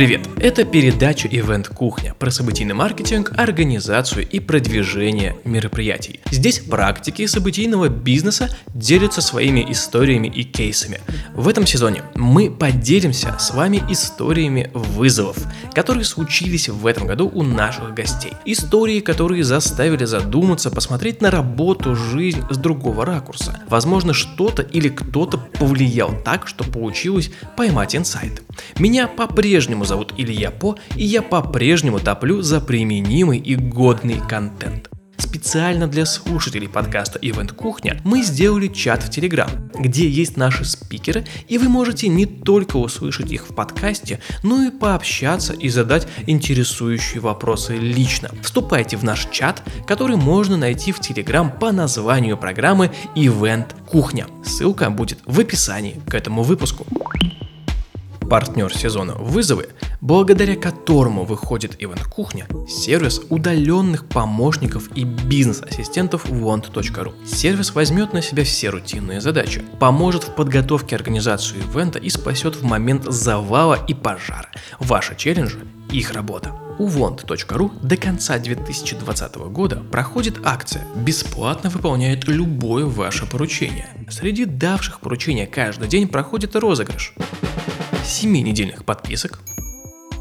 Привет! Это передача «Ивент Кухня» про событийный маркетинг, организацию и продвижение мероприятий. Здесь практики событийного бизнеса делятся своими историями и кейсами. В этом сезоне мы поделимся с вами историями вызовов, которые случились в этом году у наших гостей. Истории, которые заставили задуматься, посмотреть на работу, жизнь с другого ракурса. Возможно, что-то или кто-то повлиял так, что получилось поймать инсайт. Меня по-прежнему зовут Илья По, и я по-прежнему топлю за применимый и годный контент. Специально для слушателей подкаста Event Кухня мы сделали чат в Телеграм, где есть наши спикеры, и вы можете не только услышать их в подкасте, но и пообщаться и задать интересующие вопросы лично. Вступайте в наш чат, который можно найти в Телеграм по названию программы Event Кухня. Ссылка будет в описании к этому выпуску партнер сезона «Вызовы», благодаря которому выходит Ивент Кухня, сервис удаленных помощников и бизнес-ассистентов want.ru. Сервис возьмет на себя все рутинные задачи, поможет в подготовке организации ивента и спасет в момент завала и пожара. Ваши челленджи – их работа. У want.ru до конца 2020 года проходит акция «Бесплатно выполняет любое ваше поручение». Среди давших поручения каждый день проходит розыгрыш. 7-недельных подписок,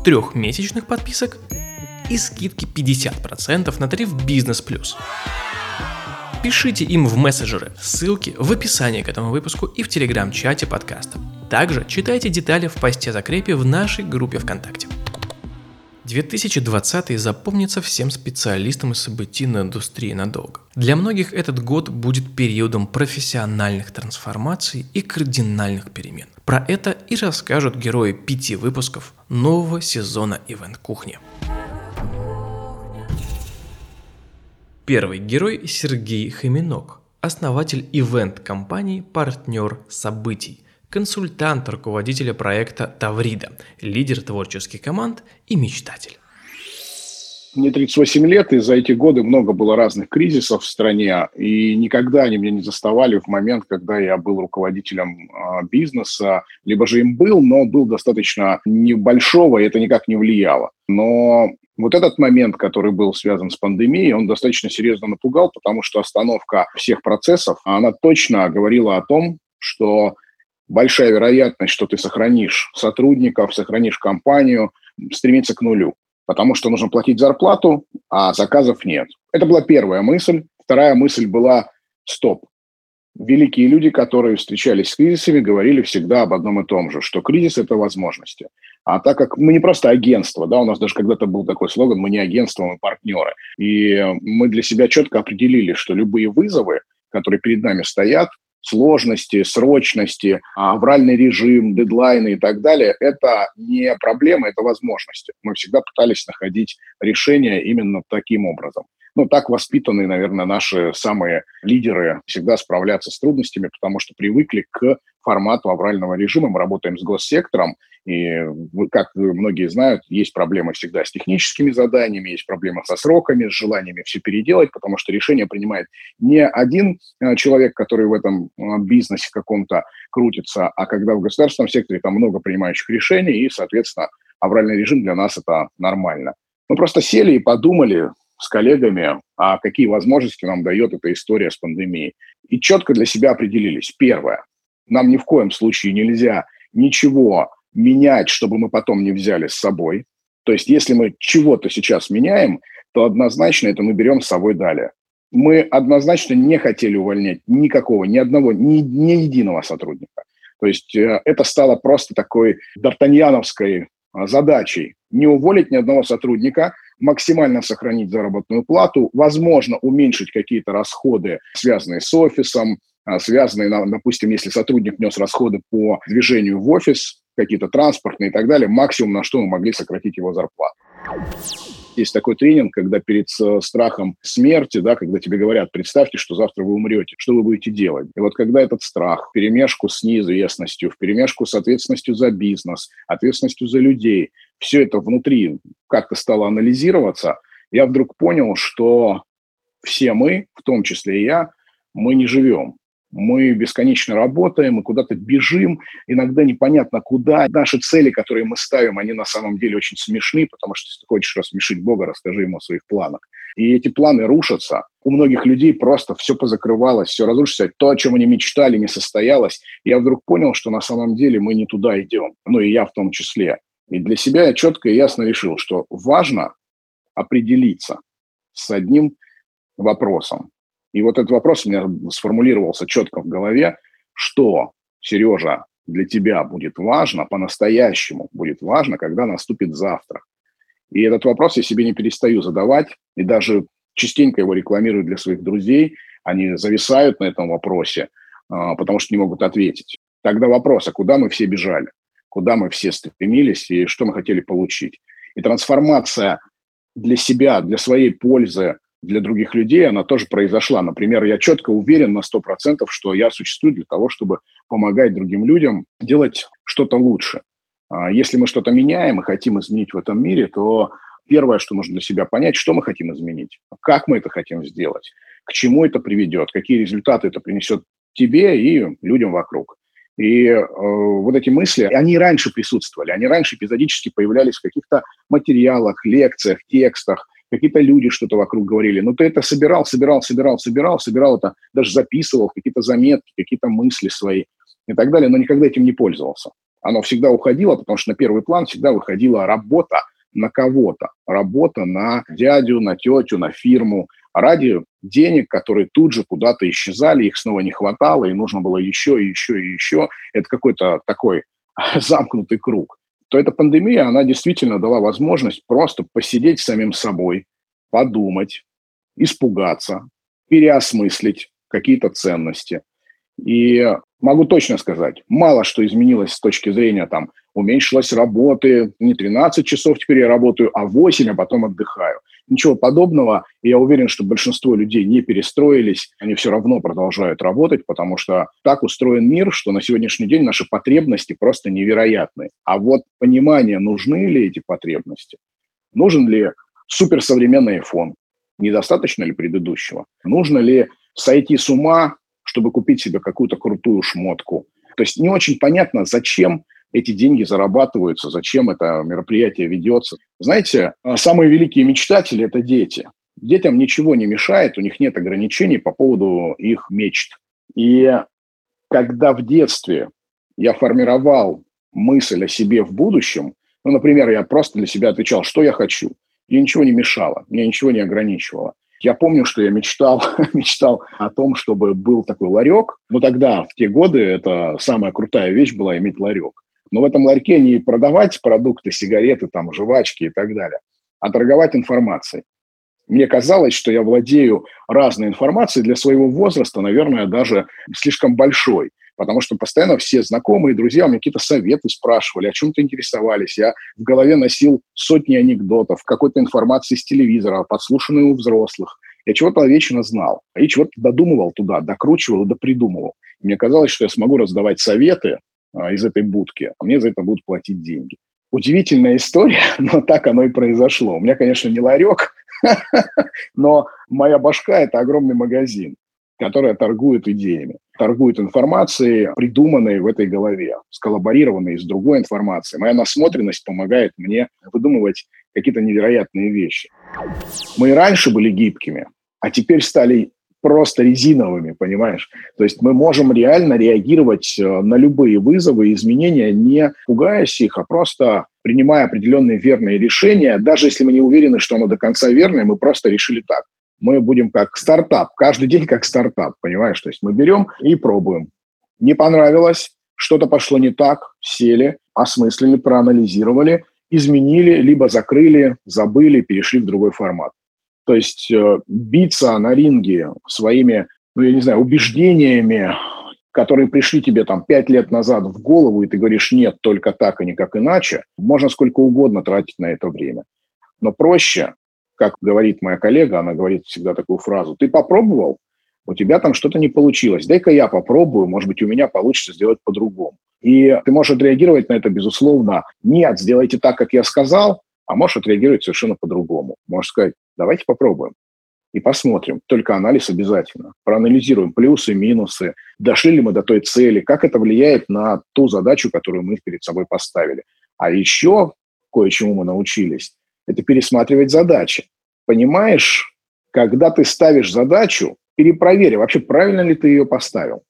3-месячных подписок и скидки 50% на тариф Бизнес Плюс. Пишите им в мессенджеры, ссылки в описании к этому выпуску и в телеграм-чате подкаста. Также читайте детали в посте закрепе в нашей группе ВКонтакте. 2020 запомнится всем специалистам из событийной индустрии надолго. Для многих этот год будет периодом профессиональных трансформаций и кардинальных перемен. Про это и расскажут герои пяти выпусков нового сезона Ивент Кухни. Первый герой Сергей Хоминок, основатель ивент-компании «Партнер событий», консультант руководителя проекта Таврида, лидер творческих команд и мечтатель. Мне 38 лет, и за эти годы много было разных кризисов в стране, и никогда они меня не заставали в момент, когда я был руководителем э, бизнеса, либо же им был, но был достаточно небольшого, и это никак не влияло. Но вот этот момент, который был связан с пандемией, он достаточно серьезно напугал, потому что остановка всех процессов, она точно говорила о том, что большая вероятность, что ты сохранишь сотрудников, сохранишь компанию, стремится к нулю, потому что нужно платить зарплату, а заказов нет. Это была первая мысль. Вторая мысль была «стоп». Великие люди, которые встречались с кризисами, говорили всегда об одном и том же, что кризис – это возможности. А так как мы не просто агентство, да, у нас даже когда-то был такой слоган «мы не агентство, мы партнеры». И мы для себя четко определили, что любые вызовы, которые перед нами стоят, сложности, срочности, авральный режим, дедлайны и так далее, это не проблема, это возможности. Мы всегда пытались находить решения именно таким образом. Ну, так воспитаны, наверное, наши самые лидеры всегда справляться с трудностями, потому что привыкли к формату аврального режима. Мы работаем с госсектором, и, как многие знают, есть проблемы всегда с техническими заданиями, есть проблемы со сроками, с желаниями все переделать, потому что решение принимает не один э, человек, который в этом э, бизнесе каком-то крутится, а когда в государственном секторе там много принимающих решений, и, соответственно, авральный режим для нас это нормально. Мы просто сели и подумали, с коллегами, а какие возможности нам дает эта история с пандемией. И четко для себя определились. Первое. Нам ни в коем случае нельзя ничего менять, чтобы мы потом не взяли с собой. То есть если мы чего-то сейчас меняем, то однозначно это мы берем с собой далее. Мы однозначно не хотели увольнять никакого, ни одного, ни, ни единого сотрудника. То есть э, это стало просто такой д'Артаньяновской а, задачей. Не уволить ни одного сотрудника – максимально сохранить заработную плату, возможно, уменьшить какие-то расходы, связанные с офисом, а, связанные, допустим, если сотрудник нес расходы по движению в офис, какие-то транспортные и так далее, максимум, на что мы могли сократить его зарплату. Есть такой тренинг, когда перед страхом смерти, да, когда тебе говорят, представьте, что завтра вы умрете, что вы будете делать? И вот когда этот страх в перемешку с неизвестностью, в перемешку с ответственностью за бизнес, ответственностью за людей, все это внутри как-то стало анализироваться, я вдруг понял, что все мы, в том числе и я, мы не живем. Мы бесконечно работаем, мы куда-то бежим, иногда непонятно куда. Наши цели, которые мы ставим, они на самом деле очень смешны, потому что если ты хочешь рассмешить Бога, расскажи ему о своих планах. И эти планы рушатся. У многих людей просто все позакрывалось, все разрушилось. То, о чем они мечтали, не состоялось. Я вдруг понял, что на самом деле мы не туда идем. Ну и я в том числе. И для себя я четко и ясно решил, что важно определиться с одним вопросом. И вот этот вопрос у меня сформулировался четко в голове, что, Сережа, для тебя будет важно, по-настоящему будет важно, когда наступит завтра. И этот вопрос я себе не перестаю задавать, и даже частенько его рекламирую для своих друзей. Они зависают на этом вопросе, а, потому что не могут ответить. Тогда вопрос, а куда мы все бежали? Куда мы все стремились и что мы хотели получить? И трансформация для себя, для своей пользы, для других людей, она тоже произошла. Например, я четко уверен на 100%, что я существую для того, чтобы помогать другим людям делать что-то лучше. А если мы что-то меняем и хотим изменить в этом мире, то первое, что нужно для себя понять, что мы хотим изменить, как мы это хотим сделать, к чему это приведет, какие результаты это принесет тебе и людям вокруг. И э, вот эти мысли, они раньше присутствовали, они раньше эпизодически появлялись в каких-то материалах, лекциях, текстах, какие-то люди что-то вокруг говорили. Но ты это собирал, собирал, собирал, собирал, собирал это, даже записывал, какие-то заметки, какие-то мысли свои и так далее, но никогда этим не пользовался. Оно всегда уходило, потому что на первый план всегда выходила работа на кого-то, работа на дядю, на тетю, на фирму, ради денег, которые тут же куда-то исчезали, их снова не хватало, и нужно было еще, и еще, и еще. Это какой-то такой замкнутый круг. То эта пандемия, она действительно дала возможность просто посидеть самим собой, подумать, испугаться, переосмыслить какие-то ценности. И могу точно сказать, мало что изменилось с точки зрения там уменьшилась работы, не 13 часов теперь я работаю, а 8, а потом отдыхаю. Ничего подобного. И я уверен, что большинство людей не перестроились, они все равно продолжают работать, потому что так устроен мир, что на сегодняшний день наши потребности просто невероятны. А вот понимание, нужны ли эти потребности, нужен ли суперсовременный iPhone, недостаточно ли предыдущего, нужно ли сойти с ума, чтобы купить себе какую-то крутую шмотку. То есть не очень понятно, зачем эти деньги зарабатываются, зачем это мероприятие ведется. Знаете, а, самые великие мечтатели – это дети. Детям ничего не мешает, у них нет ограничений по поводу их мечт. И когда в детстве я формировал мысль о себе в будущем, ну, например, я просто для себя отвечал, что я хочу, мне ничего не мешало, мне ничего не ограничивало. Я помню, что я мечтал, мечтал о том, чтобы был такой ларек. Но тогда, в те годы, это самая крутая вещь была иметь ларек. Но в этом ларьке не продавать продукты, сигареты, там, жвачки и так далее, а торговать информацией. Мне казалось, что я владею разной информацией для своего возраста, наверное, даже слишком большой, потому что постоянно все знакомые, друзья у меня какие-то советы спрашивали, о чем-то интересовались. Я в голове носил сотни анекдотов, какой-то информации с телевизора, подслушанной у взрослых. Я чего-то вечно знал и чего-то додумывал туда, докручивал и допридумывал. Мне казалось, что я смогу раздавать советы, из этой будки, а мне за это будут платить деньги. Удивительная история, но так оно и произошло. У меня, конечно, не ларек, но моя башка – это огромный магазин, который торгует идеями, торгует информацией, придуманной в этой голове, сколлаборированной с другой информацией. Моя насмотренность помогает мне выдумывать какие-то невероятные вещи. Мы и раньше были гибкими, а теперь стали просто резиновыми, понимаешь? То есть мы можем реально реагировать э, на любые вызовы и изменения, не пугаясь их, а просто принимая определенные верные решения, даже если мы не уверены, что оно до конца верное, мы просто решили так. Мы будем как стартап, каждый день как стартап, понимаешь? То есть мы берем и пробуем. Не понравилось, что-то пошло не так, сели, осмыслили, проанализировали, изменили, либо закрыли, забыли, перешли в другой формат. То есть э, биться на ринге своими, ну, я не знаю, убеждениями, которые пришли тебе там пять лет назад в голову, и ты говоришь, нет, только так, а никак иначе, можно сколько угодно тратить на это время. Но проще, как говорит моя коллега, она говорит всегда такую фразу, ты попробовал, у тебя там что-то не получилось, дай-ка я попробую, может быть, у меня получится сделать по-другому. И ты можешь отреагировать на это, безусловно, нет, сделайте так, как я сказал, а можешь отреагировать совершенно по-другому. Можешь сказать, давайте попробуем. и посмотрим. Только анализ обязательно. Проанализируем плюсы, минусы, дошли ли мы до той цели, как это влияет на ту задачу, которую мы перед собой поставили. А еще кое-чему мы научились, это пересматривать задачи. Понимаешь, когда ты ставишь задачу, перепроверь, вообще правильно ли ты ее поставил.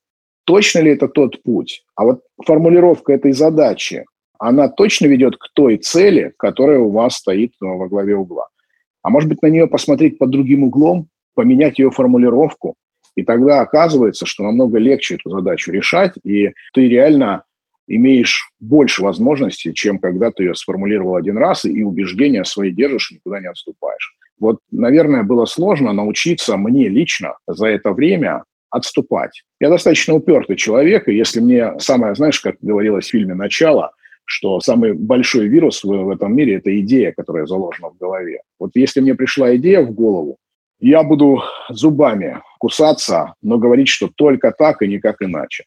Точно ли это тот путь? А вот формулировка этой задачи, она точно ведет к той цели, которая у вас стоит во главе угла. А может быть, на нее посмотреть под другим углом, поменять ее формулировку, и тогда оказывается, что намного легче эту задачу решать, и ты реально имеешь больше возможностей, чем когда ты ее сформулировал один раз, и убеждения свои держишь, никуда не отступаешь. Вот, наверное, было сложно научиться мне лично за это время отступать. Я достаточно упертый человек, и если мне самое, знаешь, как говорилось в фильме «Начало», что самый большой вирус в, в этом мире – это идея, которая заложена в голове. Вот если мне пришла идея в голову, я буду зубами кусаться, но говорить, что только так и никак иначе.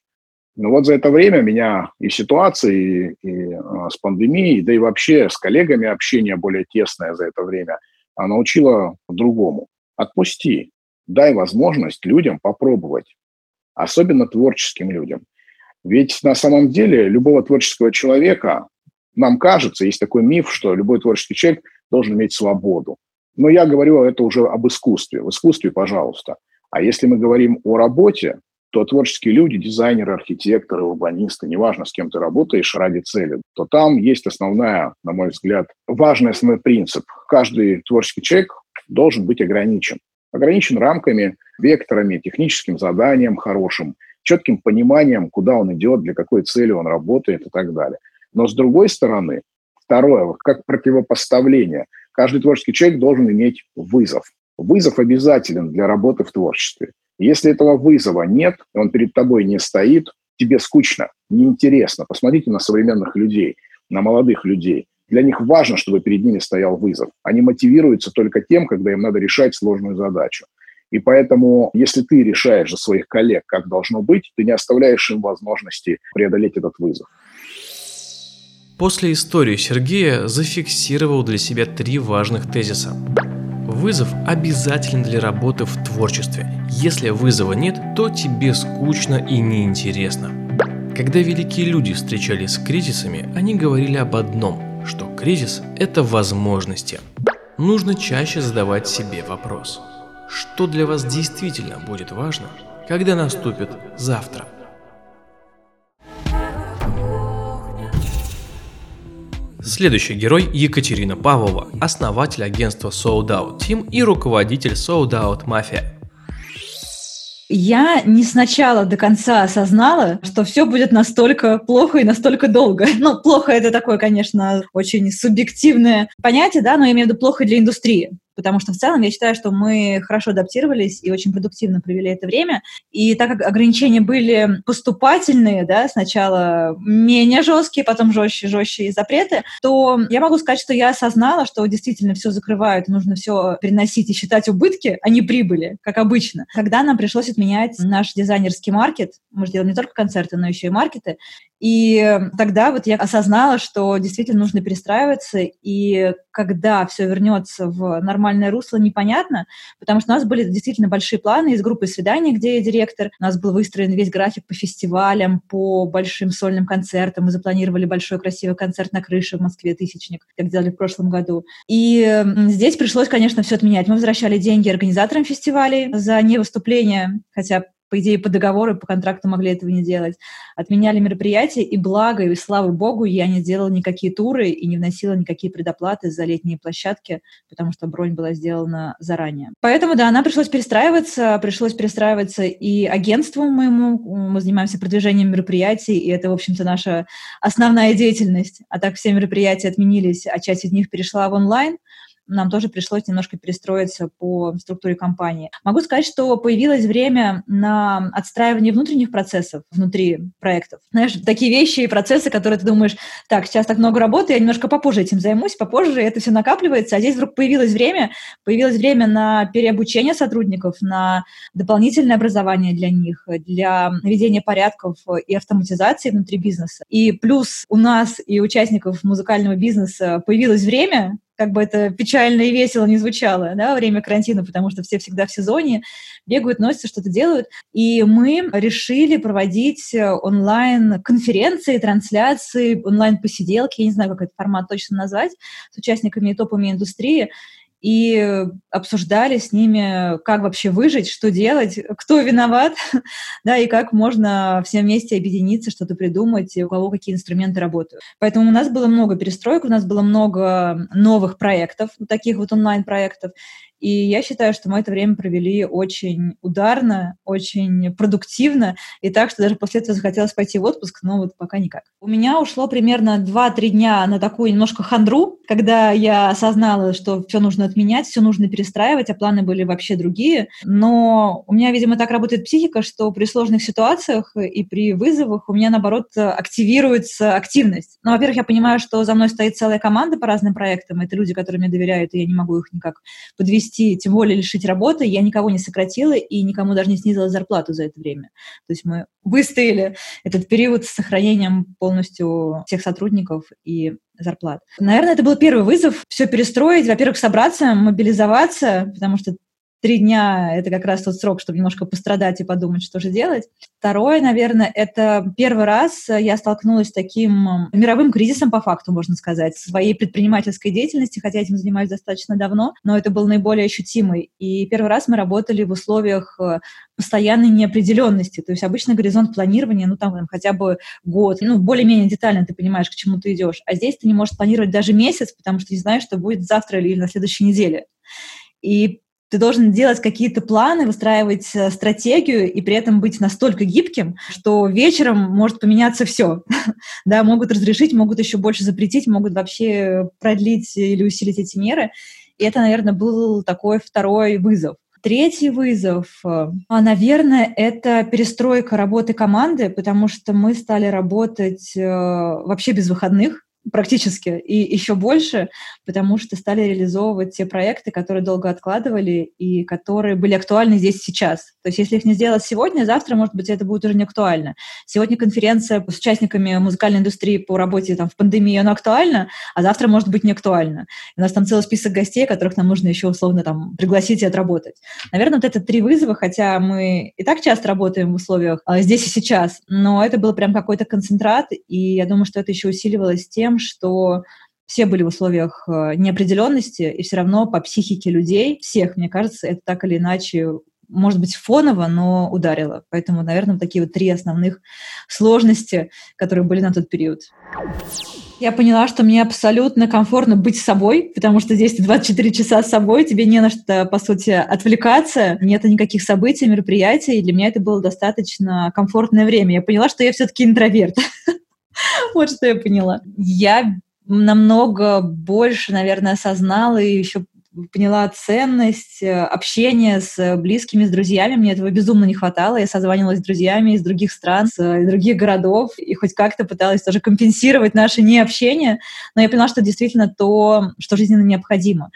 Но вот за это время меня и ситуации, и, и а, с пандемией, да и вообще с коллегами общение более тесное за это время а, научило другому. Отпусти, дай возможность людям попробовать, особенно творческим людям. Ведь на самом деле любого творческого человека, нам кажется, есть такой миф, что любой творческий человек должен иметь свободу. Но я говорю это уже об искусстве. В искусстве, пожалуйста. А если мы говорим о работе, то творческие люди, дизайнеры, архитекторы, урбанисты, неважно, с кем ты работаешь ради цели, то там есть основная, на мой взгляд, важный основной принцип. Каждый творческий человек должен быть ограничен. Ограничен рамками, векторами, техническим заданием хорошим – четким пониманием, куда он идет, для какой цели он работает и так далее. Но с другой стороны, второе, как противопоставление, каждый творческий человек должен иметь вызов. Вызов обязателен для работы в творчестве. Если этого вызова нет, он перед тобой не стоит, тебе скучно, неинтересно. Посмотрите на современных людей, на молодых людей. Для них важно, чтобы перед ними стоял вызов. Они мотивируются только тем, когда им надо решать сложную задачу. И поэтому, если ты решаешь за своих коллег, как должно быть, ты не оставляешь им возможности преодолеть этот вызов. После истории Сергея зафиксировал для себя три важных тезиса. Вызов обязателен для работы в творчестве. Если вызова нет, то тебе скучно и неинтересно. Когда великие люди встречались с кризисами, они говорили об одном, что кризис – это возможности. Нужно чаще задавать себе вопрос – что для вас действительно будет важно, когда наступит завтра. Следующий герой Екатерина Павлова, основатель агентства Sold Out Team и руководитель Sold Out Mafia. Я не сначала до конца осознала, что все будет настолько плохо и настолько долго. Ну, плохо это такое, конечно, очень субъективное понятие, да, но я имею в виду плохо для индустрии потому что в целом я считаю, что мы хорошо адаптировались и очень продуктивно провели это время. И так как ограничения были поступательные, да, сначала менее жесткие, потом жестче, жестче запреты, то я могу сказать, что я осознала, что действительно все закрывают, нужно все переносить и считать убытки, а не прибыли, как обычно. Когда нам пришлось отменять наш дизайнерский маркет, мы же делаем не только концерты, но еще и маркеты, и тогда вот я осознала, что действительно нужно перестраиваться, и когда все вернется в нормальное русло, непонятно, потому что у нас были действительно большие планы из группы свиданий, где я директор. У нас был выстроен весь график по фестивалям, по большим сольным концертам. Мы запланировали большой красивый концерт на крыше в Москве «Тысячник», как делали в прошлом году. И здесь пришлось, конечно, все отменять. Мы возвращали деньги организаторам фестивалей за невыступление, хотя по идее, по договору, по контракту могли этого не делать. Отменяли мероприятия, и благо, и слава богу, я не делала никакие туры и не вносила никакие предоплаты за летние площадки, потому что бронь была сделана заранее. Поэтому, да, она пришлось перестраиваться, пришлось перестраиваться и агентству моему, мы занимаемся продвижением мероприятий, и это, в общем-то, наша основная деятельность. А так все мероприятия отменились, а часть из них перешла в онлайн — нам тоже пришлось немножко перестроиться по структуре компании. Могу сказать, что появилось время на отстраивание внутренних процессов внутри проектов. Знаешь, такие вещи и процессы, которые ты думаешь, так, сейчас так много работы, я немножко попозже этим займусь, попозже это все накапливается, а здесь вдруг появилось время, появилось время на переобучение сотрудников, на дополнительное образование для них, для наведения порядков и автоматизации внутри бизнеса. И плюс у нас и участников музыкального бизнеса появилось время как бы это печально и весело не звучало, да, во время карантина, потому что все всегда в сезоне бегают, носятся, что-то делают. И мы решили проводить онлайн-конференции, трансляции, онлайн-посиделки, я не знаю, как этот формат точно назвать, с участниками и топами индустрии и обсуждали с ними, как вообще выжить, что делать, кто виноват, да, и как можно все вместе объединиться, что-то придумать, и у кого какие инструменты работают. Поэтому у нас было много перестроек, у нас было много новых проектов, таких вот онлайн-проектов, и я считаю, что мы это время провели очень ударно, очень продуктивно, и так, что даже после этого захотелось пойти в отпуск, но вот пока никак. У меня ушло примерно 2-3 дня на такую немножко хандру, когда я осознала, что все нужно отменять, все нужно перестраивать, а планы были вообще другие. Но у меня, видимо, так работает психика, что при сложных ситуациях и при вызовах у меня, наоборот, активируется активность. Ну, во-первых, я понимаю, что за мной стоит целая команда по разным проектам, это люди, которые мне доверяют, и я не могу их никак подвести увести, тем более лишить работы, я никого не сократила и никому даже не снизила зарплату за это время. То есть мы выстояли этот период с сохранением полностью всех сотрудников и зарплат. Наверное, это был первый вызов все перестроить, во-первых, собраться, мобилизоваться, потому что три дня — это как раз тот срок, чтобы немножко пострадать и подумать, что же делать. Второе, наверное, это первый раз я столкнулась с таким мировым кризисом, по факту, можно сказать, своей предпринимательской деятельности, хотя этим занимаюсь достаточно давно, но это был наиболее ощутимый. И первый раз мы работали в условиях э, постоянной неопределенности. То есть обычно горизонт планирования, ну там хотя бы год, ну более-менее детально ты понимаешь, к чему ты идешь. А здесь ты не можешь планировать даже месяц, потому что не знаешь, что будет завтра или на следующей неделе. И ты должен делать какие-то планы, выстраивать э, стратегию и при этом быть настолько гибким, что вечером может поменяться все. да, могут разрешить, могут еще больше запретить, могут вообще продлить или усилить эти меры. И это, наверное, был такой второй вызов. Третий вызов, э, наверное, это перестройка работы команды, потому что мы стали работать э, вообще без выходных практически и еще больше, потому что стали реализовывать те проекты, которые долго откладывали и которые были актуальны здесь сейчас. То есть если их не сделать сегодня, завтра, может быть, это будет уже не актуально. Сегодня конференция с участниками музыкальной индустрии по работе там, в пандемии, она актуальна, а завтра может быть не актуальна. У нас там целый список гостей, которых нам нужно еще условно там пригласить и отработать. Наверное, вот это три вызова, хотя мы и так часто работаем в условиях а, здесь и сейчас, но это был прям какой-то концентрат, и я думаю, что это еще усиливалось тем, что все были в условиях э, неопределенности, и все равно по психике людей, всех, мне кажется, это так или иначе может быть, фоново, но ударило. Поэтому, наверное, такие вот три основных сложности, которые были на тот период. Я поняла, что мне абсолютно комфортно быть собой, потому что здесь ты 24 часа с собой, тебе не на что, по сути, отвлекаться, нет никаких событий, мероприятий, и для меня это было достаточно комфортное время. Я поняла, что я все-таки интроверт. Вот что я поняла. Я намного больше, наверное, осознала и еще поняла ценность э, общения с близкими, с друзьями. Мне этого безумно не хватало. Я созванивалась с друзьями из других стран, из других городов, и хоть как-то пыталась тоже компенсировать наше необщение. Но я поняла, что действительно то, что жизненно необходимо.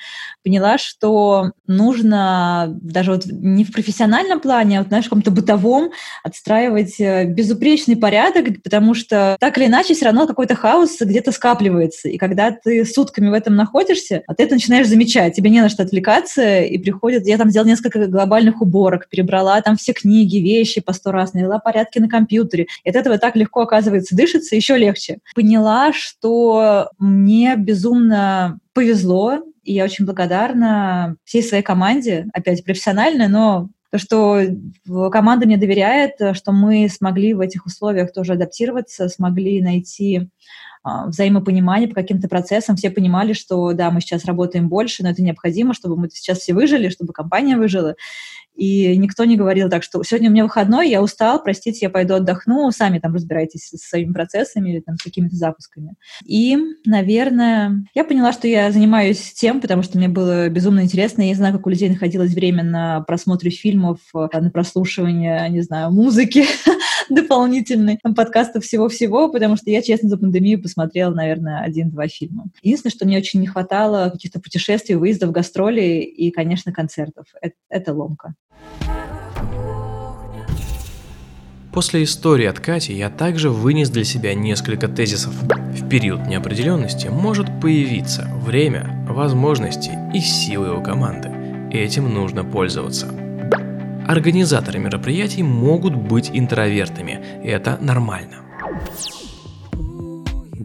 Поняла, что нужно даже вот не в профессиональном плане, а вот, знаешь, в каком-то бытовом отстраивать э, безупречный порядок, потому что так или иначе все равно какой-то хаос где-то скапливается. И когда ты сутками в этом находишься, а ты это начинаешь замечать тебе не на что отвлекаться, и приходит... Я там сделала несколько глобальных уборок, перебрала там все книги, вещи по сто раз, навела порядки на компьютере. И от этого так легко, оказывается, дышится, еще легче. Поняла, что мне безумно повезло, и я очень благодарна всей своей команде, опять профессиональной, но то, что команда мне доверяет, что мы смогли в этих условиях тоже адаптироваться, смогли найти взаимопонимание по каким-то процессам. Все понимали, что да, мы сейчас работаем больше, но это необходимо, чтобы мы сейчас все выжили, чтобы компания выжила. И никто не говорил так, что сегодня у меня выходной, я устал, простите, я пойду отдохну, сами там разбирайтесь со своими процессами или там с какими-то запусками. И, наверное, я поняла, что я занимаюсь тем, потому что мне было безумно интересно. Я не знаю, как у людей находилось время на просмотре фильмов, на прослушивание, не знаю, музыки дополнительной, подкастов всего-всего, потому что я, честно, за пандемию посмотрела, наверное, один-два фильма. Единственное, что мне очень не хватало каких-то путешествий, выездов, гастролей и, конечно, концертов. Это, это ломка. После истории от Кати я также вынес для себя несколько тезисов. В период неопределенности может появиться время, возможности и силы у команды. Этим нужно пользоваться. Организаторы мероприятий могут быть интровертами, это нормально.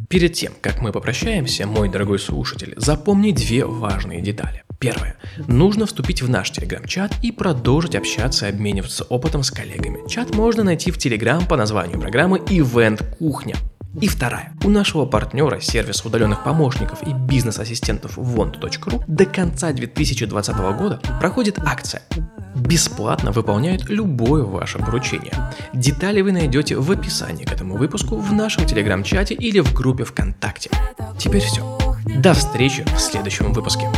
Перед тем, как мы попрощаемся, мой дорогой слушатель, запомни две важные детали. Первое. Нужно вступить в наш телеграм-чат и продолжить общаться и обмениваться опытом с коллегами. Чат можно найти в телеграм по названию программы Event Кухня. И вторая. У нашего партнера сервис удаленных помощников и бизнес-ассистентов want.ru до конца 2020 года проходит акция. Бесплатно выполняют любое ваше поручение. Детали вы найдете в описании к этому выпуску в нашем телеграм-чате или в группе ВКонтакте. Теперь все. До встречи в следующем выпуске.